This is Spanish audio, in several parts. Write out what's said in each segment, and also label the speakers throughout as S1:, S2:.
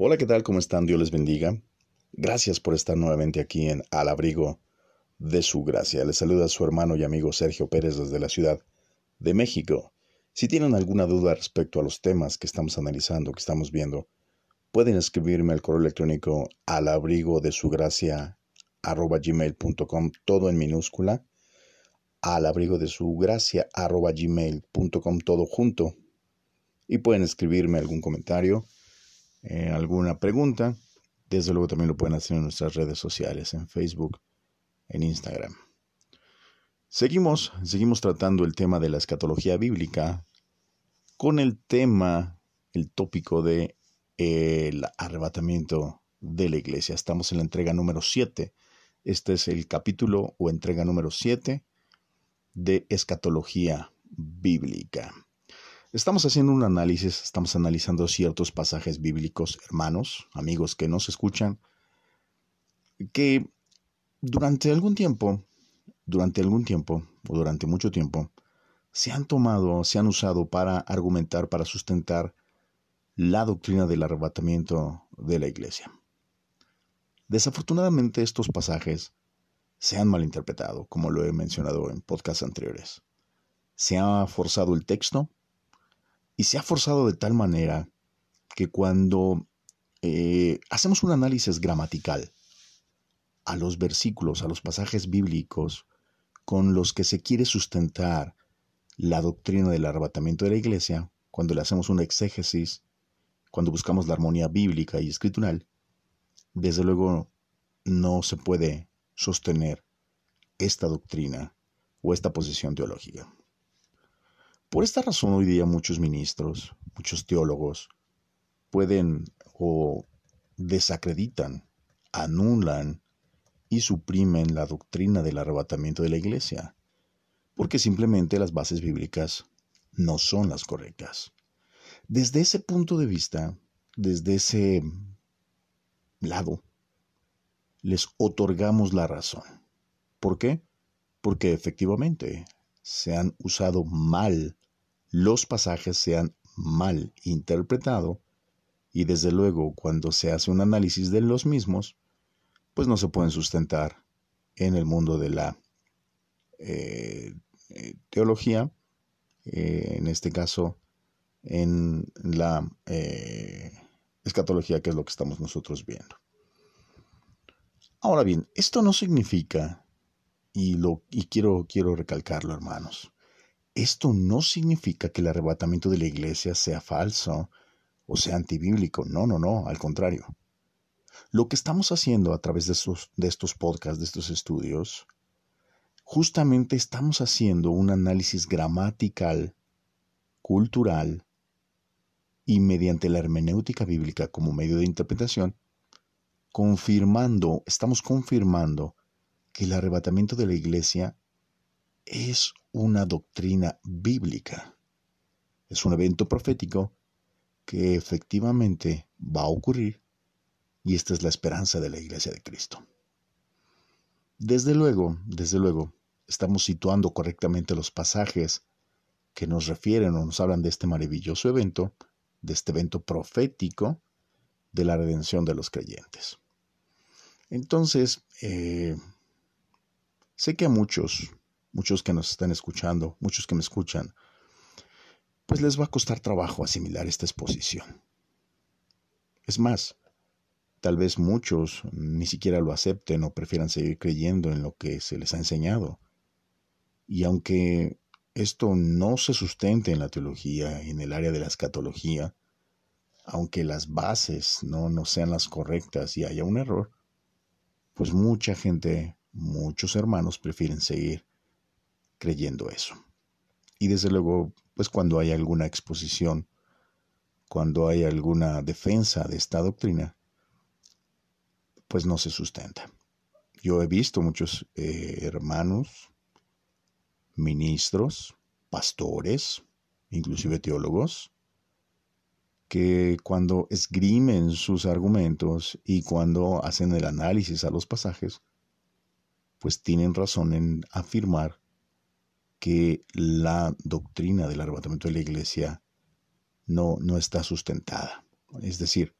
S1: Hola, ¿qué tal? ¿Cómo están? Dios les bendiga. Gracias por estar nuevamente aquí en Al Abrigo de Su Gracia. Les saluda su hermano y amigo Sergio Pérez desde la Ciudad de México. Si tienen alguna duda respecto a los temas que estamos analizando, que estamos viendo, pueden escribirme al correo electrónico al abrigo de su todo en minúscula, al abrigo de su todo junto. Y pueden escribirme algún comentario, eh, alguna pregunta. Desde luego también lo pueden hacer en nuestras redes sociales, en Facebook, en Instagram. Seguimos, seguimos tratando el tema de la escatología bíblica con el tema, el tópico de el arrebatamiento de la iglesia. Estamos en la entrega número 7. Este es el capítulo o entrega número 7 de escatología bíblica. Estamos haciendo un análisis, estamos analizando ciertos pasajes bíblicos, hermanos, amigos que nos escuchan, que durante algún tiempo, durante algún tiempo o durante mucho tiempo, se han tomado, se han usado para argumentar, para sustentar la doctrina del arrebatamiento de la iglesia. Desafortunadamente estos pasajes se han malinterpretado, como lo he mencionado en podcasts anteriores. Se ha forzado el texto y se ha forzado de tal manera que cuando eh, hacemos un análisis gramatical a los versículos, a los pasajes bíblicos con los que se quiere sustentar la doctrina del arrebatamiento de la iglesia, cuando le hacemos una exégesis cuando buscamos la armonía bíblica y escritural, desde luego no se puede sostener esta doctrina o esta posición teológica. Por esta razón hoy día muchos ministros, muchos teólogos pueden o desacreditan, anulan y suprimen la doctrina del arrebatamiento de la iglesia, porque simplemente las bases bíblicas no son las correctas. Desde ese punto de vista, desde ese lado, les otorgamos la razón. ¿Por qué? Porque efectivamente se han usado mal, los pasajes se han mal interpretado y desde luego cuando se hace un análisis de los mismos, pues no se pueden sustentar en el mundo de la eh, eh, teología, eh, en este caso en la eh, escatología, que es lo que estamos nosotros viendo. Ahora bien, esto no significa, y, lo, y quiero, quiero recalcarlo, hermanos, esto no significa que el arrebatamiento de la iglesia sea falso o sea antibíblico. No, no, no, al contrario. Lo que estamos haciendo a través de estos, de estos podcasts, de estos estudios, justamente estamos haciendo un análisis gramatical, cultural, y mediante la hermenéutica bíblica como medio de interpretación, confirmando, estamos confirmando que el arrebatamiento de la iglesia es una doctrina bíblica. Es un evento profético que efectivamente va a ocurrir y esta es la esperanza de la iglesia de Cristo. Desde luego, desde luego, estamos situando correctamente los pasajes que nos refieren o nos hablan de este maravilloso evento de este evento profético de la redención de los creyentes. Entonces, eh, sé que a muchos, muchos que nos están escuchando, muchos que me escuchan, pues les va a costar trabajo asimilar esta exposición. Es más, tal vez muchos ni siquiera lo acepten o prefieran seguir creyendo en lo que se les ha enseñado. Y aunque esto no se sustente en la teología, en el área de la escatología, aunque las bases no, no sean las correctas y haya un error, pues mucha gente, muchos hermanos prefieren seguir creyendo eso. Y desde luego, pues cuando hay alguna exposición, cuando hay alguna defensa de esta doctrina, pues no se sustenta. Yo he visto muchos eh, hermanos ministros, pastores, inclusive teólogos, que cuando esgrimen sus argumentos y cuando hacen el análisis a los pasajes, pues tienen razón en afirmar que la doctrina del arrebatamiento de la iglesia no, no está sustentada. Es decir,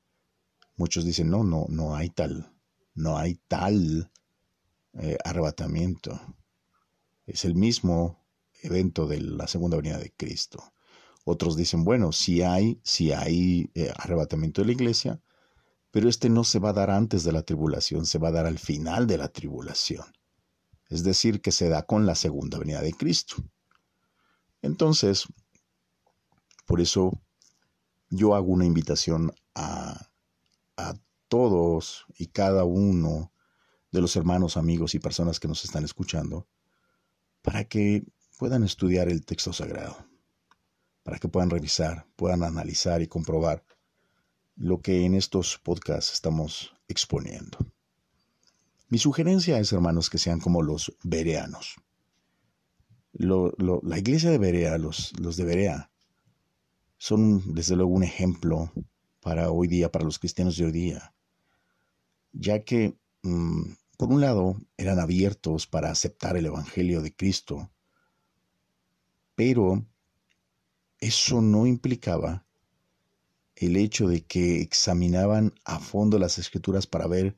S1: Muchos dicen, no, no, no hay tal, no hay tal eh, arrebatamiento. Es el mismo evento de la segunda venida de Cristo. Otros dicen, bueno, si hay, hay eh, arrebatamiento de la iglesia, pero este no se va a dar antes de la tribulación, se va a dar al final de la tribulación. Es decir, que se da con la segunda venida de Cristo. Entonces, por eso yo hago una invitación a, a todos y cada uno de los hermanos, amigos y personas que nos están escuchando, para que puedan estudiar el texto sagrado, para que puedan revisar, puedan analizar y comprobar lo que en estos podcasts estamos exponiendo. Mi sugerencia es, hermanos, que sean como los bereanos. la iglesia de Berea, los, los de Berea, son desde luego un ejemplo para hoy día, para los cristianos de hoy día, ya que, mm, por un lado, eran abiertos para aceptar el Evangelio de Cristo, pero eso no implicaba el hecho de que examinaban a fondo las escrituras para ver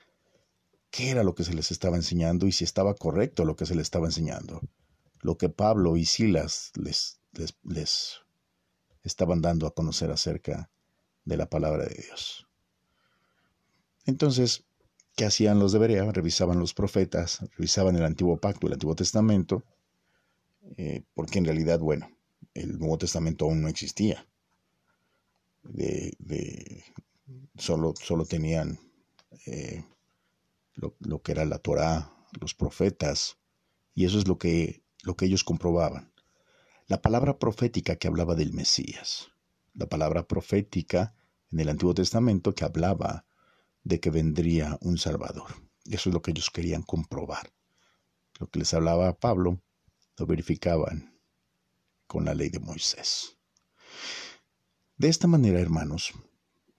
S1: qué era lo que se les estaba enseñando y si estaba correcto lo que se les estaba enseñando. Lo que Pablo y Silas les, les, les estaban dando a conocer acerca de la palabra de Dios. Entonces, ¿qué hacían los de Berea? Revisaban los profetas, revisaban el Antiguo Pacto, el Antiguo Testamento, eh, porque en realidad, bueno, el Nuevo Testamento aún no existía. De, solo, solo tenían eh, lo, que era la Torá, los profetas, y eso es lo que, lo que ellos comprobaban. La palabra profética que hablaba del Mesías, la palabra profética en el Antiguo Testamento que hablaba de que vendría un Salvador. Eso es lo que ellos querían comprobar. Lo que les hablaba Pablo lo verificaban con la ley de Moisés. De esta manera, hermanos,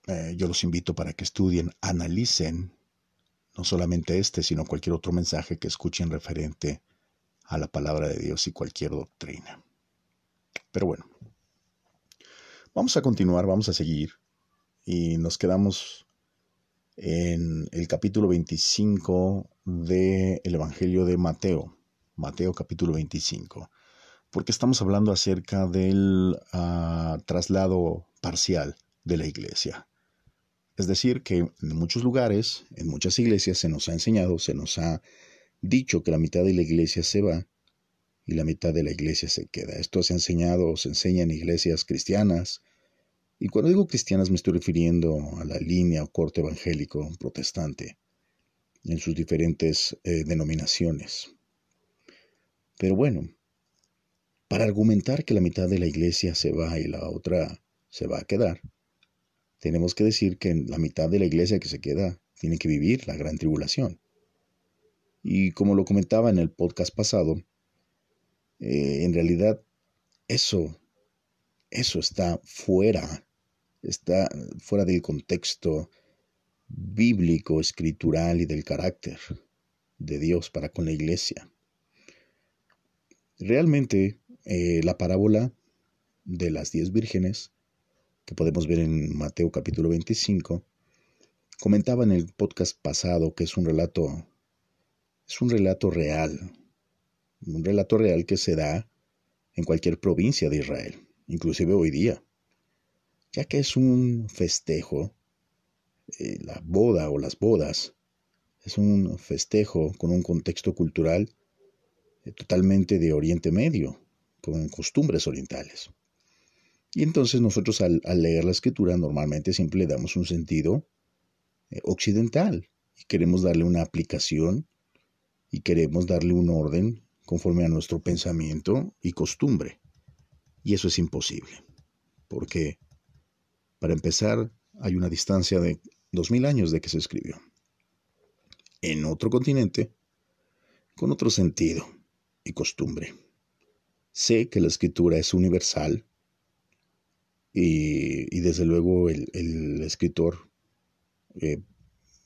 S1: eh, yo los invito para que estudien, analicen no solamente este, sino cualquier otro mensaje que escuchen referente a la palabra de Dios y cualquier doctrina. Pero bueno, vamos a continuar, vamos a seguir y nos quedamos en el capítulo 25 del Evangelio de Mateo. Mateo capítulo 25, porque estamos hablando acerca del ah, traslado parcial de la iglesia. Es decir, que en muchos lugares, en muchas iglesias se nos ha enseñado, se nos ha dicho que la mitad de la iglesia se va y la mitad de la iglesia se queda. Esto se ha enseñado o se enseña en iglesias cristianas. Y cuando digo cristianas me estoy refiriendo a la línea o corte evangélico protestante en sus diferentes eh, denominaciones. Pero bueno, para argumentar que la mitad de la iglesia se va y la otra se va a quedar, tenemos que decir que la mitad de la iglesia que se queda tiene que vivir la gran tribulación. Y como lo comentaba en el podcast pasado, eh, en realidad eso, eso está fuera, está fuera del contexto bíblico, escritural y del carácter de Dios para con la iglesia. Realmente eh, la parábola de las diez vírgenes, que podemos ver en Mateo capítulo 25, comentaba en el podcast pasado que es un relato, es un relato real, un relato real que se da en cualquier provincia de Israel, inclusive hoy día, ya que es un festejo, eh, la boda o las bodas, es un festejo con un contexto cultural eh, totalmente de Oriente Medio, con costumbres orientales. Y entonces nosotros al, leer la escritura normalmente siempre le damos un sentido eh, occidental y queremos darle una aplicación y queremos darle un orden conforme a nuestro pensamiento y costumbre. Y eso es imposible, porque para empezar hay una distancia de dos mil años de que se escribió. En otro continente, con otro sentido y costumbre. Sé que la escritura es universal y, desde luego el, escritor eh,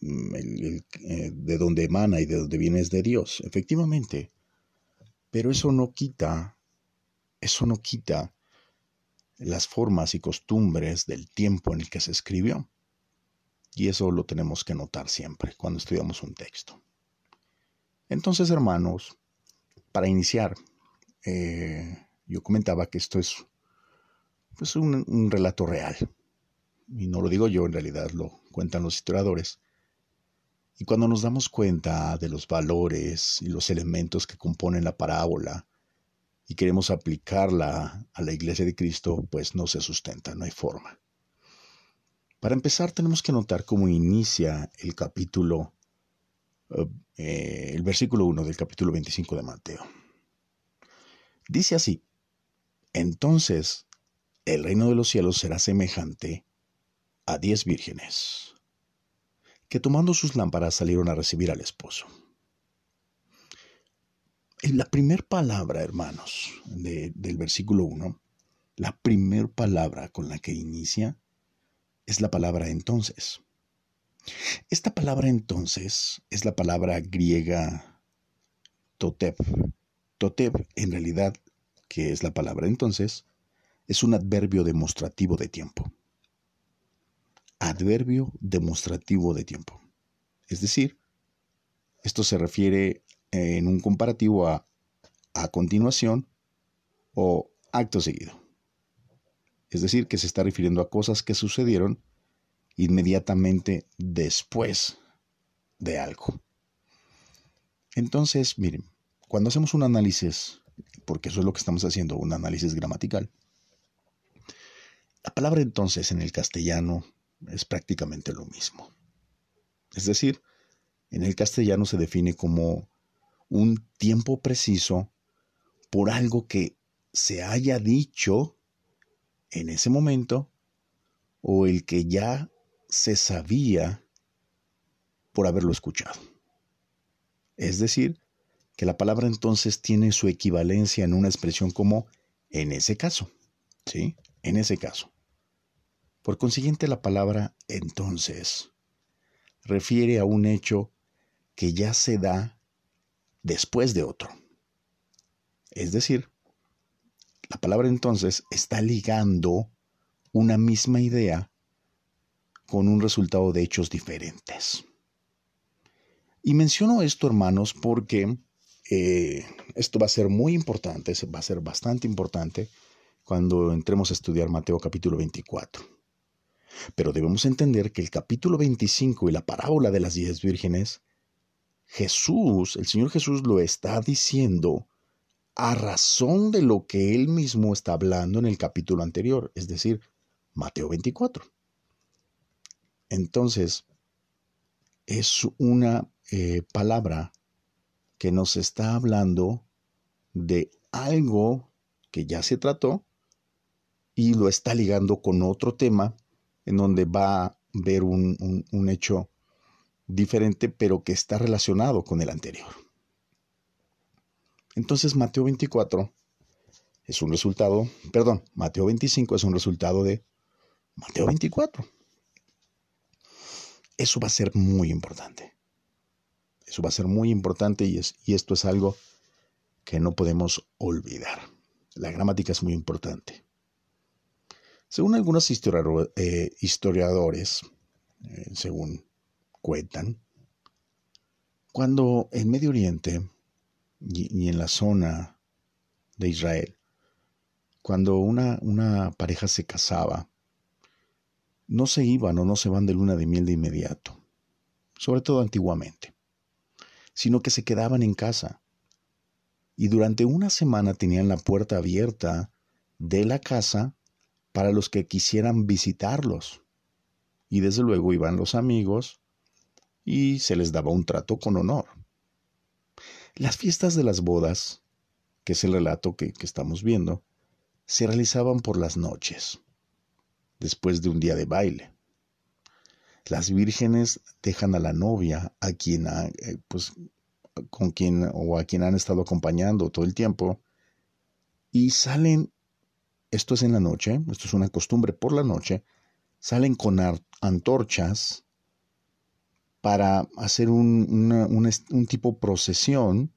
S1: eh, de donde emana y de donde viene es de Dios, efectivamente. Pero eso no quita, eso no quita las formas y costumbres del tiempo en el que se escribió. Y eso lo tenemos que notar siempre cuando estudiamos un texto. Entonces, hermanos, para iniciar, eh, yo comentaba que esto es pues, un relato real. Y no lo digo yo, en realidad lo cuentan los historiadores. Y cuando nos damos cuenta de los valores y los elementos que componen la parábola y queremos aplicarla a la iglesia de Cristo, pues no se sustenta, no hay forma. Para empezar, tenemos que notar cómo inicia el capítulo, eh, el versículo 1 del capítulo 25 de Mateo. Dice así, entonces el reino de los cielos será semejante a diez vírgenes, que tomando sus lámparas salieron a recibir al esposo. En la primera palabra, hermanos, del versículo 1, la primera palabra con la que inicia es la palabra entonces. Esta palabra entonces es la palabra griega totep. Totep, en realidad, que es la palabra entonces, es un adverbio demostrativo de tiempo. Adverbio demostrativo de tiempo. Es decir, esto se refiere en un comparativo a a continuación o acto seguido es decir, que se está refiriendo a cosas que sucedieron inmediatamente después de algo. Entonces, miren, cuando hacemos un análisis, porque eso es lo que estamos haciendo, un análisis gramatical, la palabra entonces en el castellano es prácticamente lo mismo. Es decir, en el castellano se define como un tiempo preciso por algo que se haya dicho en ese momento o el que ya se sabía por haberlo escuchado. Es decir, que la palabra entonces tiene su equivalencia en una expresión como en ese caso. ¿Sí? En ese caso. Por consiguiente, la palabra entonces refiere a un hecho que ya se da después de otro. Es decir, la palabra entonces está ligando una misma idea con un resultado de hechos diferentes. Y menciono esto, hermanos, porque eh, esto va a ser muy importante, va a ser bastante importante cuando entremos a estudiar Mateo capítulo 24. Pero debemos entender que el capítulo 25 y la parábola de las diez vírgenes, Jesús, el Señor Jesús lo está diciendo a razón de lo que él mismo está hablando en el capítulo anterior, es decir, Mateo 24. Entonces, es una eh, palabra que nos está hablando de algo que ya se trató y lo está ligando con otro tema en donde va a ver un hecho diferente pero que está relacionado con el anterior. Entonces Mateo 24 es un resultado, perdón, Mateo 25 es un resultado de Mateo 24. Eso va a ser muy importante. Eso va a ser muy importante y, es, y esto es algo que no podemos olvidar. La gramática es muy importante. Según algunos eh, historiadores, eh, según cuentan, cuando en Medio Oriente y, en la zona de Israel, cuando una, una pareja se casaba, no se iban o no se van de luna de miel de inmediato, sobre todo antiguamente, sino que se quedaban en casa. Y durante una semana tenían la puerta abierta de la casa para los que quisieran visitarlos. Y desde luego iban los amigos y se les daba un trato con honor. Las fiestas de las bodas, que es el relato que, estamos viendo, se realizaban por las noches, después de un día de baile. Las vírgenes dejan a la novia, a quien eh, pues, con quien o a quien han estado acompañando todo el tiempo, y salen, esto es en la noche, esto es una costumbre por la noche, salen con antorchas para hacer un, un, tipo procesión,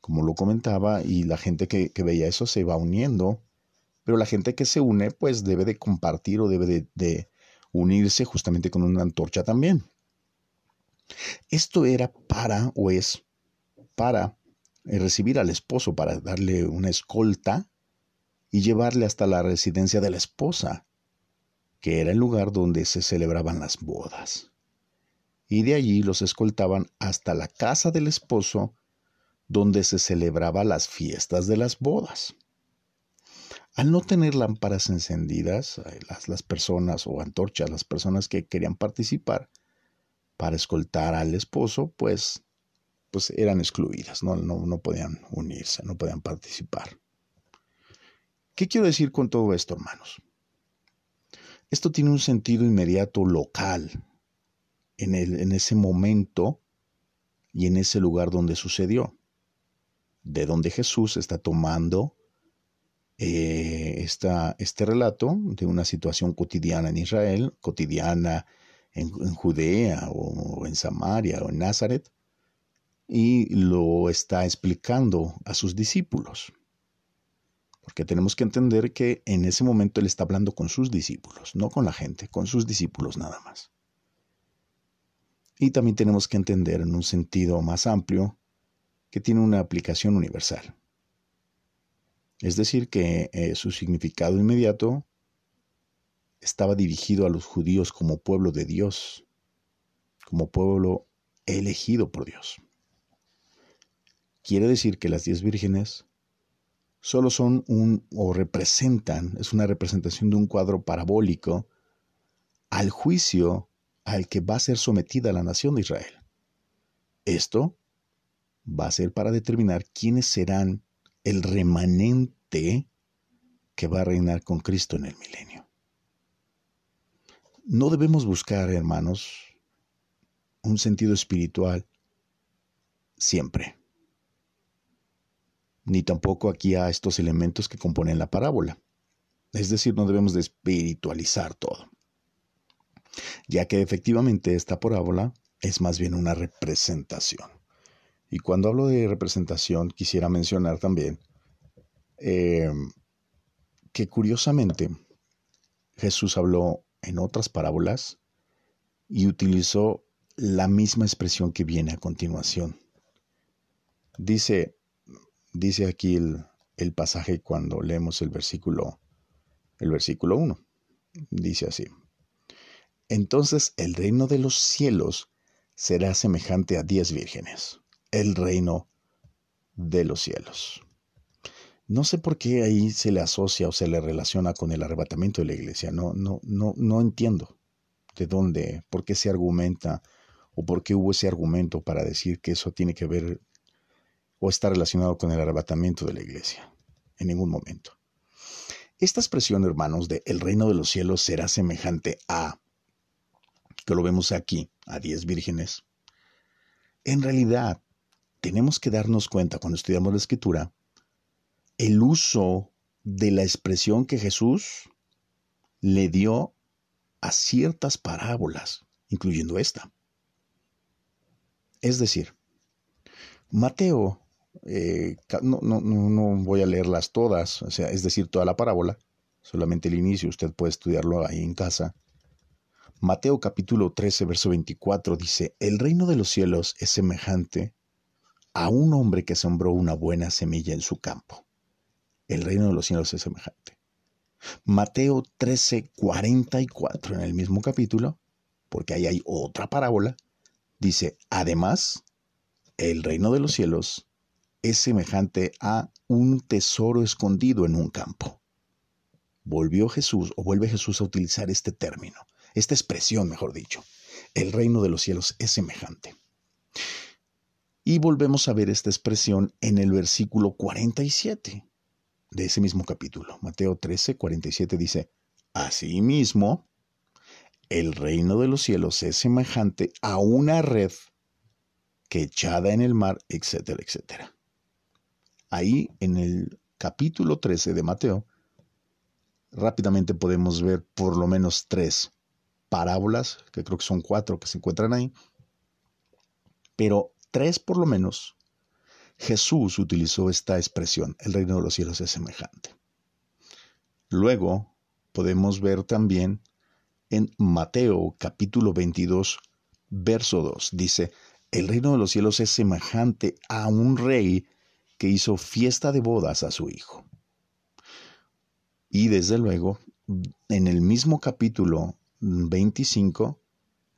S1: como lo comentaba, y la gente que, veía eso se va uniendo, pero la gente que se une pues debe de compartir o debe de, unirse justamente con una antorcha también. Esto era para o es para eh, recibir al esposo, para darle una escolta y llevarle hasta la residencia de la esposa, que era el lugar donde se celebraban las bodas. Y de allí los escoltaban hasta la casa del esposo, donde se celebraban las fiestas de las bodas. Al no tener lámparas encendidas, eh, las, las personas o antorchas, las personas que querían participar para escoltar al esposo, pues, pues eran excluidas, no, no, no podían unirse, no podían participar. ¿Qué quiero decir con todo esto, hermanos? Esto tiene un sentido inmediato local en, ese momento y en ese lugar donde sucedió, de donde Jesús está tomando eh, este relato de una situación cotidiana en Israel, cotidiana en Judea o en Samaria o en Nazaret, y lo está explicando a sus discípulos. Porque tenemos que entender que en ese momento Él está hablando con sus discípulos, no con la gente, con sus discípulos nada más. Y también tenemos que entender en un sentido más amplio que tiene una aplicación universal. Es decir, que eh, su significado inmediato estaba dirigido a los judíos como pueblo de Dios, como pueblo elegido por Dios. Quiere decir que las diez vírgenes solo son un o representan, es una representación de un cuadro parabólico al juicio al que va a ser sometida la nación de Israel. Esto va a ser para determinar quiénes serán el remanente que va a reinar con Cristo en el milenio. No debemos buscar, hermanos, un sentido espiritual siempre ni tampoco aquí a estos elementos que componen la parábola. Es decir, no debemos de espiritualizar todo, ya que efectivamente esta parábola es más bien una representación. Y cuando hablo de representación, quisiera mencionar también eh, que curiosamente Jesús habló en otras parábolas y utilizó la misma expresión que viene a continuación. Dice, dice aquí el, pasaje cuando leemos el versículo, el versículo 1. Dice así. Entonces el reino de los cielos será semejante a diez vírgenes. El reino de los cielos. No sé por qué ahí se le asocia o se le relaciona con el arrebatamiento de la iglesia. No, no, no, no entiendo de dónde, por qué se argumenta o por qué hubo ese argumento para decir que eso tiene que ver o está relacionado con el arrebatamiento de la iglesia. En ningún momento. Esta expresión, hermanos, de el reino de los cielos será semejante a, que lo vemos aquí, a diez vírgenes, en realidad tenemos que darnos cuenta cuando estudiamos la escritura, el uso de la expresión que Jesús le dio a ciertas parábolas, incluyendo esta. Es decir, Mateo eh, no, no, no, voy a leerlas todas, o sea, es decir, toda la parábola, solamente el inicio, usted puede estudiarlo ahí en casa. Mateo capítulo 13, verso 24 dice, el reino de los cielos es semejante a un hombre que sembró una buena semilla en su campo. El reino de los cielos es semejante. Mateo 13, 44 en el mismo capítulo, porque ahí hay otra parábola, dice, además, el reino de los cielos es semejante a un tesoro escondido en un campo. Volvió Jesús, o vuelve Jesús a utilizar este término, esta expresión, mejor dicho. El reino de los cielos es semejante. Y volvemos a ver esta expresión en el versículo 47 de ese mismo capítulo. Mateo 13, 47 dice, Asimismo, el reino de los cielos es semejante a una red que echada en el mar, etcétera, etcétera. Ahí en el capítulo 13 de Mateo, rápidamente podemos ver por lo menos tres parábolas, que creo que son cuatro que se encuentran ahí, pero tres por lo menos, Jesús utilizó esta expresión, el reino de los cielos es semejante. Luego podemos ver también en Mateo capítulo 22, verso 2. Dice, el reino de los cielos es semejante a un rey que hizo fiesta de bodas a su hijo. Y desde luego, en el mismo capítulo 25,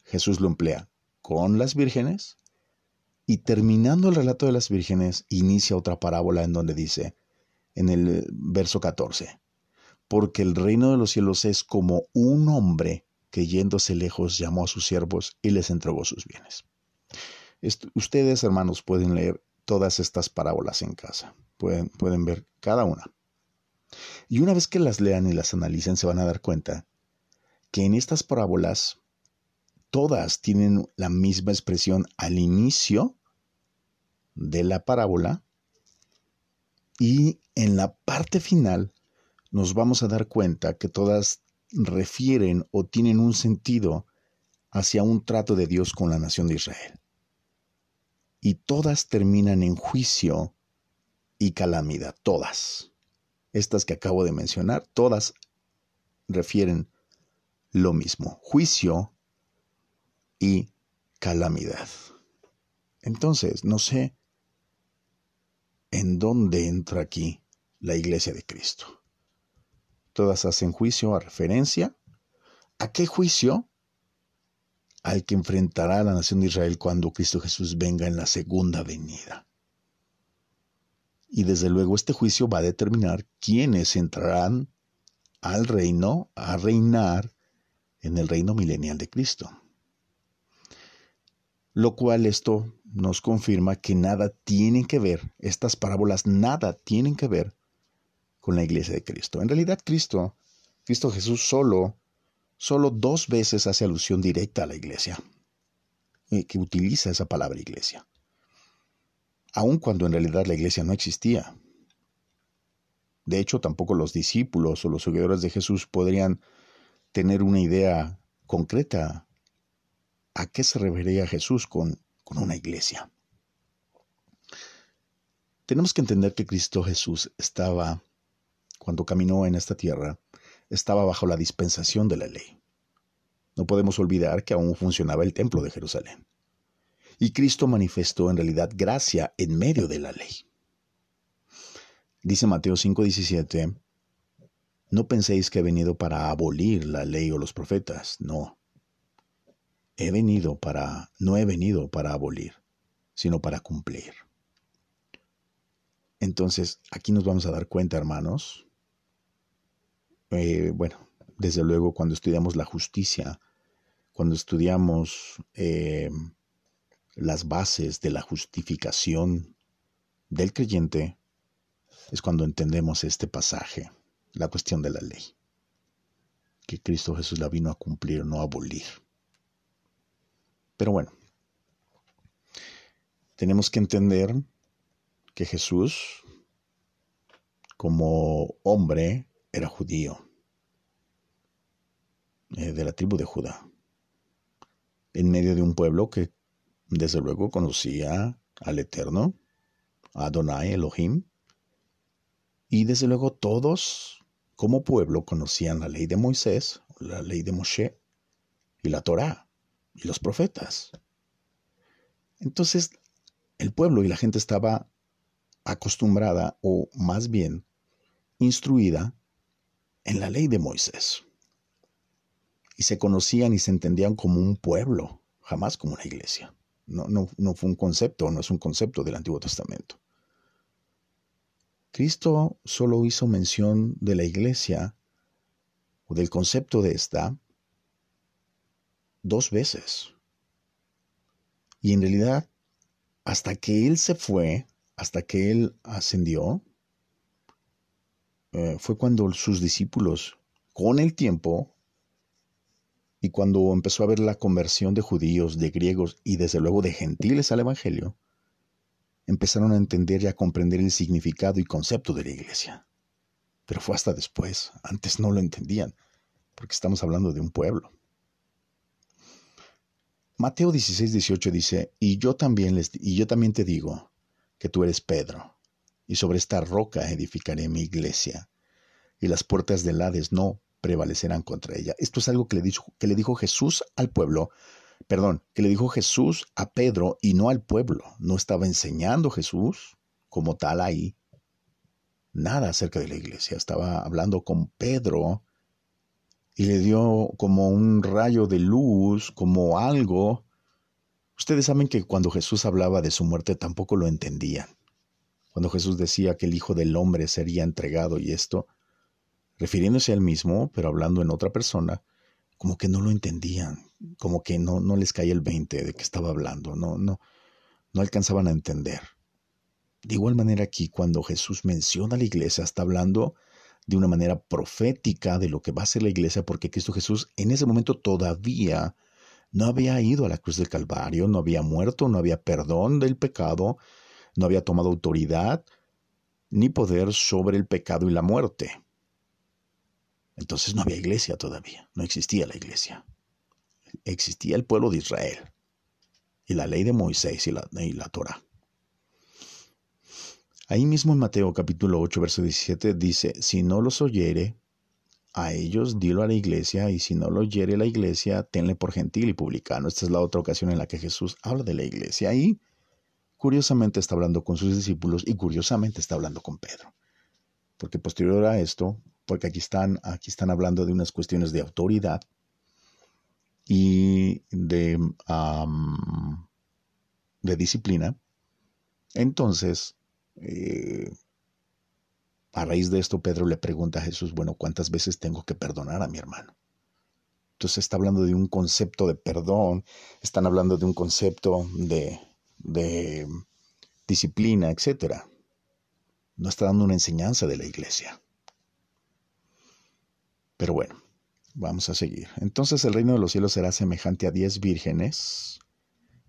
S1: Jesús lo emplea con las vírgenes y terminando el relato de las vírgenes, inicia otra parábola en donde dice, en el verso 14, porque el reino de los cielos es como un hombre que yéndose lejos llamó a sus siervos y les entregó sus bienes. ustedes, hermanos, pueden leer todas estas parábolas en casa, pueden, pueden ver cada una. Y una vez que las lean y las analicen, se van a dar cuenta que en estas parábolas todas tienen la misma expresión al inicio de la parábola y en la parte final nos vamos a dar cuenta que todas refieren o tienen un sentido hacia un trato de Dios con la nación de Israel. Y todas terminan en juicio y calamidad, todas. Estas que acabo de mencionar, todas refieren lo mismo, juicio y calamidad. Entonces, no sé en dónde entra aquí la iglesia de Cristo. Todas hacen juicio a referencia. ¿A qué juicio? Al que enfrentará a la nación de Israel cuando Cristo Jesús venga en la segunda venida. Y desde luego este juicio va a determinar quiénes entrarán al reino a reinar en el reino milenial de Cristo. Lo cual esto nos confirma que nada tiene que ver, estas parábolas nada tienen que ver con la iglesia de Cristo. En realidad Cristo, Cristo Jesús solo, solo dos veces hace alusión directa a la iglesia, que utiliza esa palabra iglesia, aun cuando en realidad la iglesia no existía. De hecho, tampoco los discípulos o los seguidores de Jesús podrían tener una idea concreta a qué se refería Jesús con, con una iglesia. Tenemos que entender que Cristo Jesús estaba, cuando caminó en esta tierra, estaba bajo la dispensación de la ley. No podemos olvidar que aún funcionaba el templo de Jerusalén. Y Cristo manifestó en realidad gracia en medio de la ley. Dice Mateo 5:17, no penséis que he venido para abolir la ley o los profetas, no. He venido para, no he venido para abolir, sino para cumplir. Entonces, aquí nos vamos a dar cuenta, hermanos. Eh, bueno, desde luego cuando estudiamos la justicia, cuando estudiamos eh, las bases de la justificación del creyente, es cuando entendemos este pasaje la cuestión de la ley, que Cristo Jesús la vino a cumplir, no a abolir. Pero bueno, tenemos que entender que Jesús, como hombre, era judío, eh, de la tribu de Judá, en medio de un pueblo que desde luego conocía al Eterno, a Adonai Elohim, y desde luego todos como pueblo conocían la ley de Moisés, la ley de Moshe y la Torá y los profetas. Entonces, el pueblo y la gente estaba acostumbrada o más bien instruida en la ley de Moisés. Y se conocían y se entendían como un pueblo, jamás como una iglesia. No, no, no fue un concepto, no es un concepto del Antiguo Testamento. Cristo solo hizo mención de la iglesia o del concepto de esta dos veces. Y en realidad, hasta que Él se fue, hasta que Él ascendió, eh, fue cuando sus discípulos, con el tiempo, y cuando empezó a ver la conversión de judíos, de griegos y desde luego de gentiles al Evangelio, empezaron a entender y a comprender el significado y concepto de la iglesia. Pero fue hasta después, antes no lo entendían, porque estamos hablando de un pueblo. Mateo 16, 18 dice, y yo también les, y yo también te digo que tú eres Pedro, y sobre esta roca edificaré mi iglesia, y las puertas del Hades no prevalecerán contra ella. Esto es algo que le, dijo, que le dijo Jesús al pueblo, perdón, que le dijo Jesús a Pedro y no al pueblo. No estaba enseñando Jesús como tal ahí nada acerca de la iglesia. Estaba hablando con Pedro y le dio como un rayo de luz, como algo. Ustedes saben que cuando Jesús hablaba de su muerte tampoco lo entendían. Cuando Jesús decía que el Hijo del Hombre sería entregado y esto, refiriéndose a él mismo, pero hablando en otra persona, como que no lo entendían, como que no, no les caía el 20 de que estaba hablando, no, no, no alcanzaban a entender. De igual manera aquí, cuando Jesús menciona a la iglesia, está hablando de una manera profética de lo que va a ser la iglesia, porque Cristo Jesús en ese momento todavía no había ido a la cruz del Calvario, no había muerto, no había perdón del pecado, no había tomado autoridad ni poder sobre el pecado y la muerte. Entonces no había iglesia todavía, no existía la iglesia. Existía el pueblo de Israel y la ley de Moisés y la, y la Torah. Ahí mismo en Mateo capítulo 8, verso 17 dice, si no los oyere, a ellos dilo a la iglesia, y si no lo oyere la iglesia, tenle por gentil y publicano. Esta es la otra ocasión en la que Jesús habla de la iglesia. Ahí, curiosamente, está hablando con sus discípulos y curiosamente está hablando con Pedro. Porque posterior a esto, porque aquí están, aquí están hablando de unas cuestiones de autoridad y de, de disciplina, entonces eh, a raíz de esto, Pedro le pregunta a Jesús, bueno, ¿cuántas veces tengo que perdonar a mi hermano? Entonces está hablando de un concepto de perdón, están hablando de un concepto de, de disciplina, etc. No está dando una enseñanza de la iglesia. Pero bueno, vamos a seguir. Entonces el reino de los cielos será semejante a diez vírgenes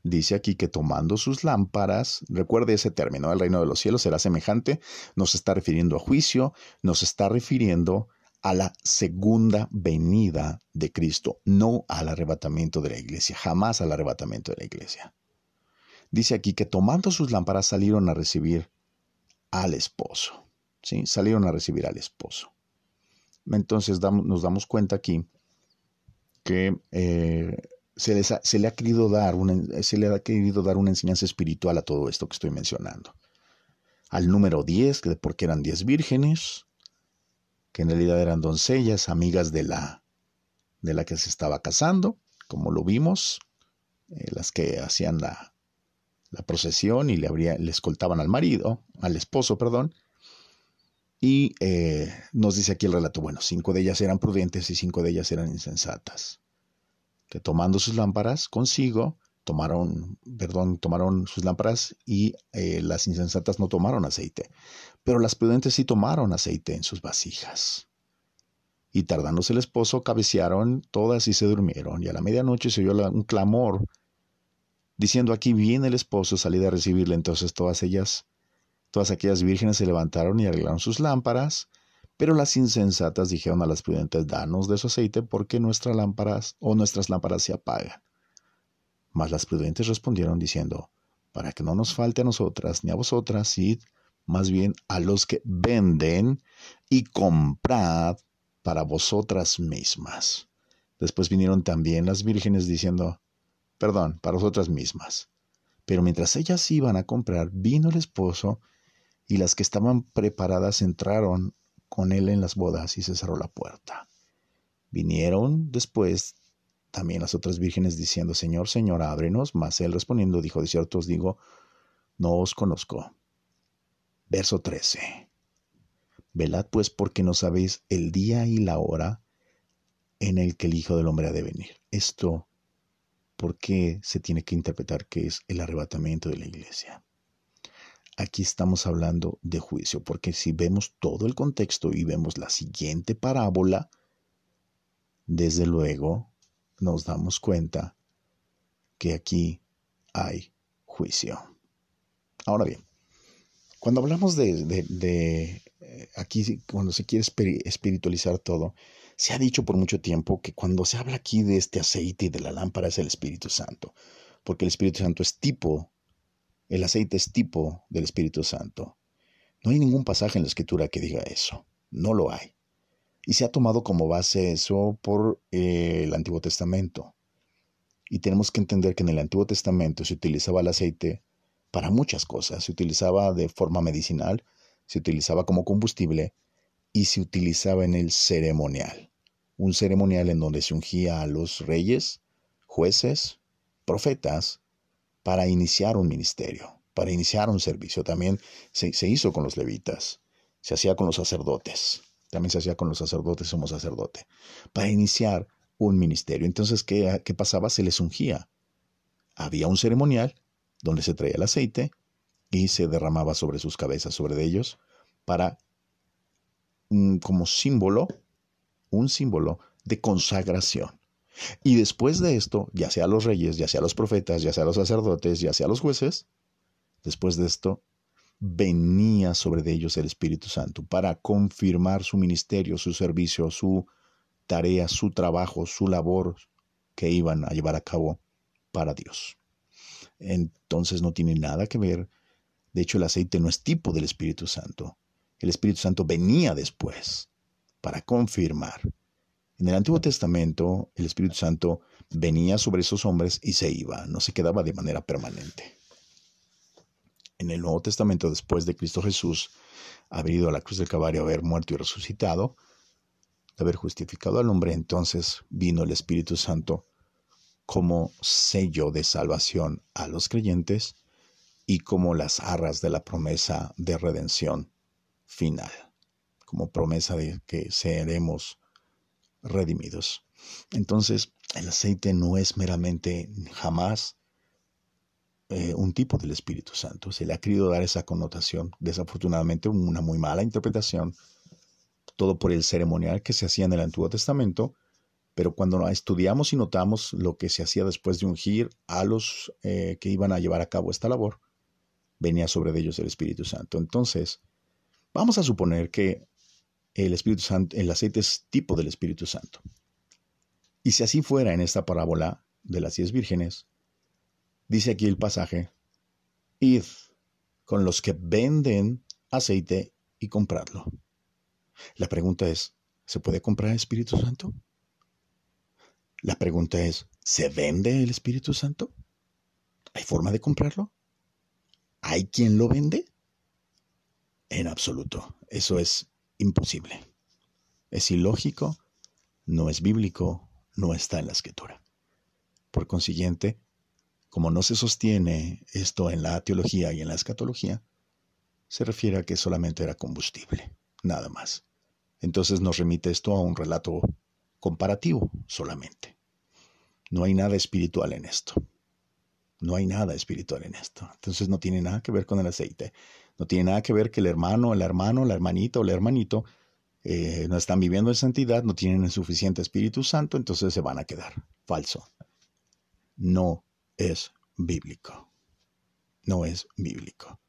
S1: Dice aquí que tomando sus lámparas, recuerde ese término, el reino de los cielos será semejante, nos está refiriendo a juicio, nos está refiriendo a la segunda venida de Cristo, no al arrebatamiento de la iglesia, jamás al arrebatamiento de la iglesia. Dice aquí que tomando sus lámparas salieron a recibir al esposo, ¿sí? Salieron a recibir al esposo. Entonces nos damos cuenta aquí que se, le ha querido dar una, enseñanza espiritual a todo esto que estoy mencionando. Al número 10, que porque eran 10 vírgenes, que en realidad eran doncellas, amigas de la, de la que se estaba casando, como lo vimos, eh, las que hacían la, la procesión y le, habría, le escoltaban al marido, al esposo, perdón. Y eh, nos dice aquí el relato, bueno, cinco de ellas eran prudentes y cinco de ellas eran insensatas que tomando sus lámparas consigo, tomaron, perdón, tomaron sus lámparas y eh, las insensatas no tomaron aceite, pero las prudentes sí tomaron aceite en sus vasijas. Y tardándose el esposo, cabecearon todas y se durmieron, y a la medianoche se oyó un clamor, diciendo aquí viene el esposo, salí a recibirle. Entonces todas ellas, todas aquellas vírgenes se levantaron y arreglaron sus lámparas, pero las insensatas dijeron a las prudentes, danos de su aceite, porque nuestras lámparas o nuestras lámparas se apagan. Mas las prudentes respondieron diciendo, para que no nos falte a nosotras ni a vosotras, id más bien a los que venden y comprad para vosotras mismas. Después vinieron también las vírgenes diciendo, perdón, para vosotras mismas. Pero mientras ellas iban a comprar, vino el esposo, y las que estaban preparadas entraron con él en las bodas y se cerró la puerta. Vinieron después también las otras vírgenes diciendo, Señor, Señor, ábrenos. Mas él respondiendo dijo, de cierto os digo, no os conozco. Verso 13. Velad pues porque no sabéis el día y la hora en el que el Hijo del Hombre ha de venir. Esto, ¿por qué se tiene que interpretar que es el arrebatamiento de la iglesia? aquí estamos hablando de juicio, porque si vemos todo el contexto y vemos la siguiente parábola, desde luego nos damos cuenta que aquí hay juicio. Ahora bien, cuando hablamos de, eh, aquí, cuando se quiere espiritualizar todo, se ha dicho por mucho tiempo que cuando se habla aquí de este aceite y de la lámpara es el Espíritu Santo, porque el Espíritu Santo es tipo el aceite es tipo del Espíritu Santo. No hay ningún pasaje en la Escritura que diga eso. No lo hay. Y se ha tomado como base eso por eh, el Antiguo Testamento. Y tenemos que entender que en el Antiguo Testamento se utilizaba el aceite para muchas cosas. Se utilizaba de forma medicinal, se utilizaba como combustible y se utilizaba en el ceremonial. Un ceremonial en donde se ungía a los reyes, jueces, profetas, para iniciar un ministerio, para iniciar un servicio. También se, hizo con los levitas, se hacía con los sacerdotes, también se hacía con los sacerdotes, somos sacerdote, para iniciar un ministerio. Entonces, ¿qué, ¿qué pasaba? Se les ungía. Había un ceremonial donde se traía el aceite y se derramaba sobre sus cabezas, sobre ellos, para, como símbolo, un símbolo de consagración. Y después de esto, ya sea los reyes, ya sea los profetas, ya sea los sacerdotes, ya sea los jueces, después de esto, venía sobre ellos el Espíritu Santo para confirmar su ministerio, su servicio, su tarea, su trabajo, su labor que iban a llevar a cabo para Dios. Entonces no tiene nada que ver. De hecho, el aceite no es tipo del Espíritu Santo. El Espíritu Santo venía después para confirmar. En el Antiguo Testamento, el Espíritu Santo venía sobre esos hombres y se iba, no se quedaba de manera permanente. En el Nuevo Testamento, después de Cristo Jesús haber ido a la cruz del Calvario, haber muerto y resucitado, haber justificado al hombre, entonces vino el Espíritu Santo como sello de salvación a los creyentes y como las arras de la promesa de redención final, como promesa de que seremos redimidos. Entonces, el aceite no es meramente jamás eh, un tipo del Espíritu Santo. Se le ha querido dar esa connotación, desafortunadamente una muy mala interpretación todo por el ceremonial que se hacía en el Antiguo Testamento, pero cuando estudiamos y notamos lo que se hacía después de ungir a los eh, que iban a llevar a cabo esta labor, venía sobre ellos el Espíritu Santo. Entonces, vamos a suponer que el Espíritu Santo, el aceite es tipo del Espíritu Santo. Y si así fuera en esta parábola de las diez vírgenes, dice aquí el pasaje, id con los que venden aceite y compradlo. La pregunta es, ¿se puede comprar el Espíritu Santo? La pregunta es, ¿se vende el Espíritu Santo? ¿Hay forma de comprarlo? ¿Hay quien lo vende? En absoluto, eso es imposible. Es ilógico, no es bíblico, no está en la escritura. Por consiguiente, como no se sostiene esto en la teología y en la escatología, se refiere a que solamente era combustible, nada más. Entonces nos remite esto a un relato comparativo solamente. No hay nada espiritual en esto. No hay nada espiritual en esto. Entonces no tiene nada que ver con el aceite. No tiene nada que ver que el hermano, el hermano, la hermanita o el hermanito eh, no están viviendo en santidad, no tienen el suficiente Espíritu Santo, entonces se van a quedar. Falso. No es bíblico. No es bíblico.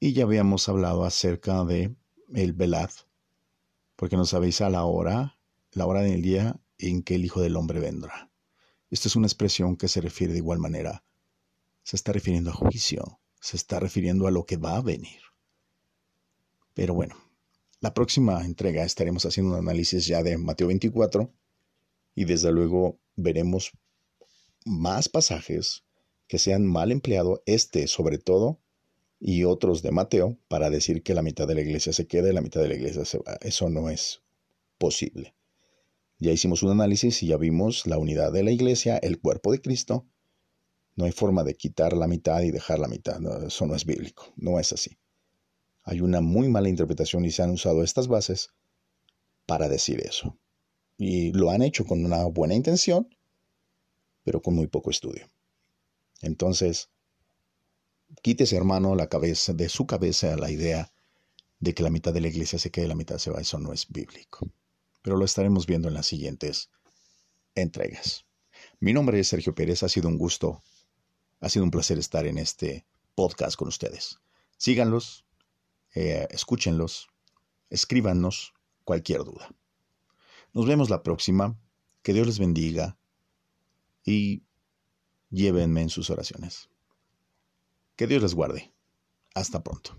S1: Y ya habíamos hablado acerca de el velad, porque no sabéis a la hora, la hora del día en que el Hijo del Hombre vendrá. Esta es una expresión que se refiere de igual manera. Se está refiriendo a juicio, se está refiriendo a lo que va a venir. Pero bueno, la próxima entrega estaremos haciendo un análisis ya de Mateo 24 y desde luego veremos más pasajes que sean mal empleados, este sobre todo, y otros de Mateo para decir que la mitad de la iglesia se queda y la mitad de la iglesia se va. Eso no es posible. Ya hicimos un análisis y ya vimos la unidad de la iglesia, el cuerpo de Cristo. No hay forma de quitar la mitad y dejar la mitad. eso no es bíblico. No es así. Hay una muy mala interpretación y se han usado estas bases para decir eso. Y lo han hecho con una buena intención, pero con muy poco estudio. Entonces, quítese, hermano, la cabeza, de su cabeza la idea de que la mitad de la iglesia se quede y la mitad se va. Eso no es bíblico. Pero lo estaremos viendo en las siguientes entregas. Mi nombre es Sergio Pérez. Ha sido un gusto. Ha sido un placer estar en este podcast con ustedes. Síganlos, eh, escúchenlos, escríbanos cualquier duda. Nos vemos la próxima. Que Dios les bendiga y llévenme en sus oraciones. Que Dios les guarde. Hasta pronto.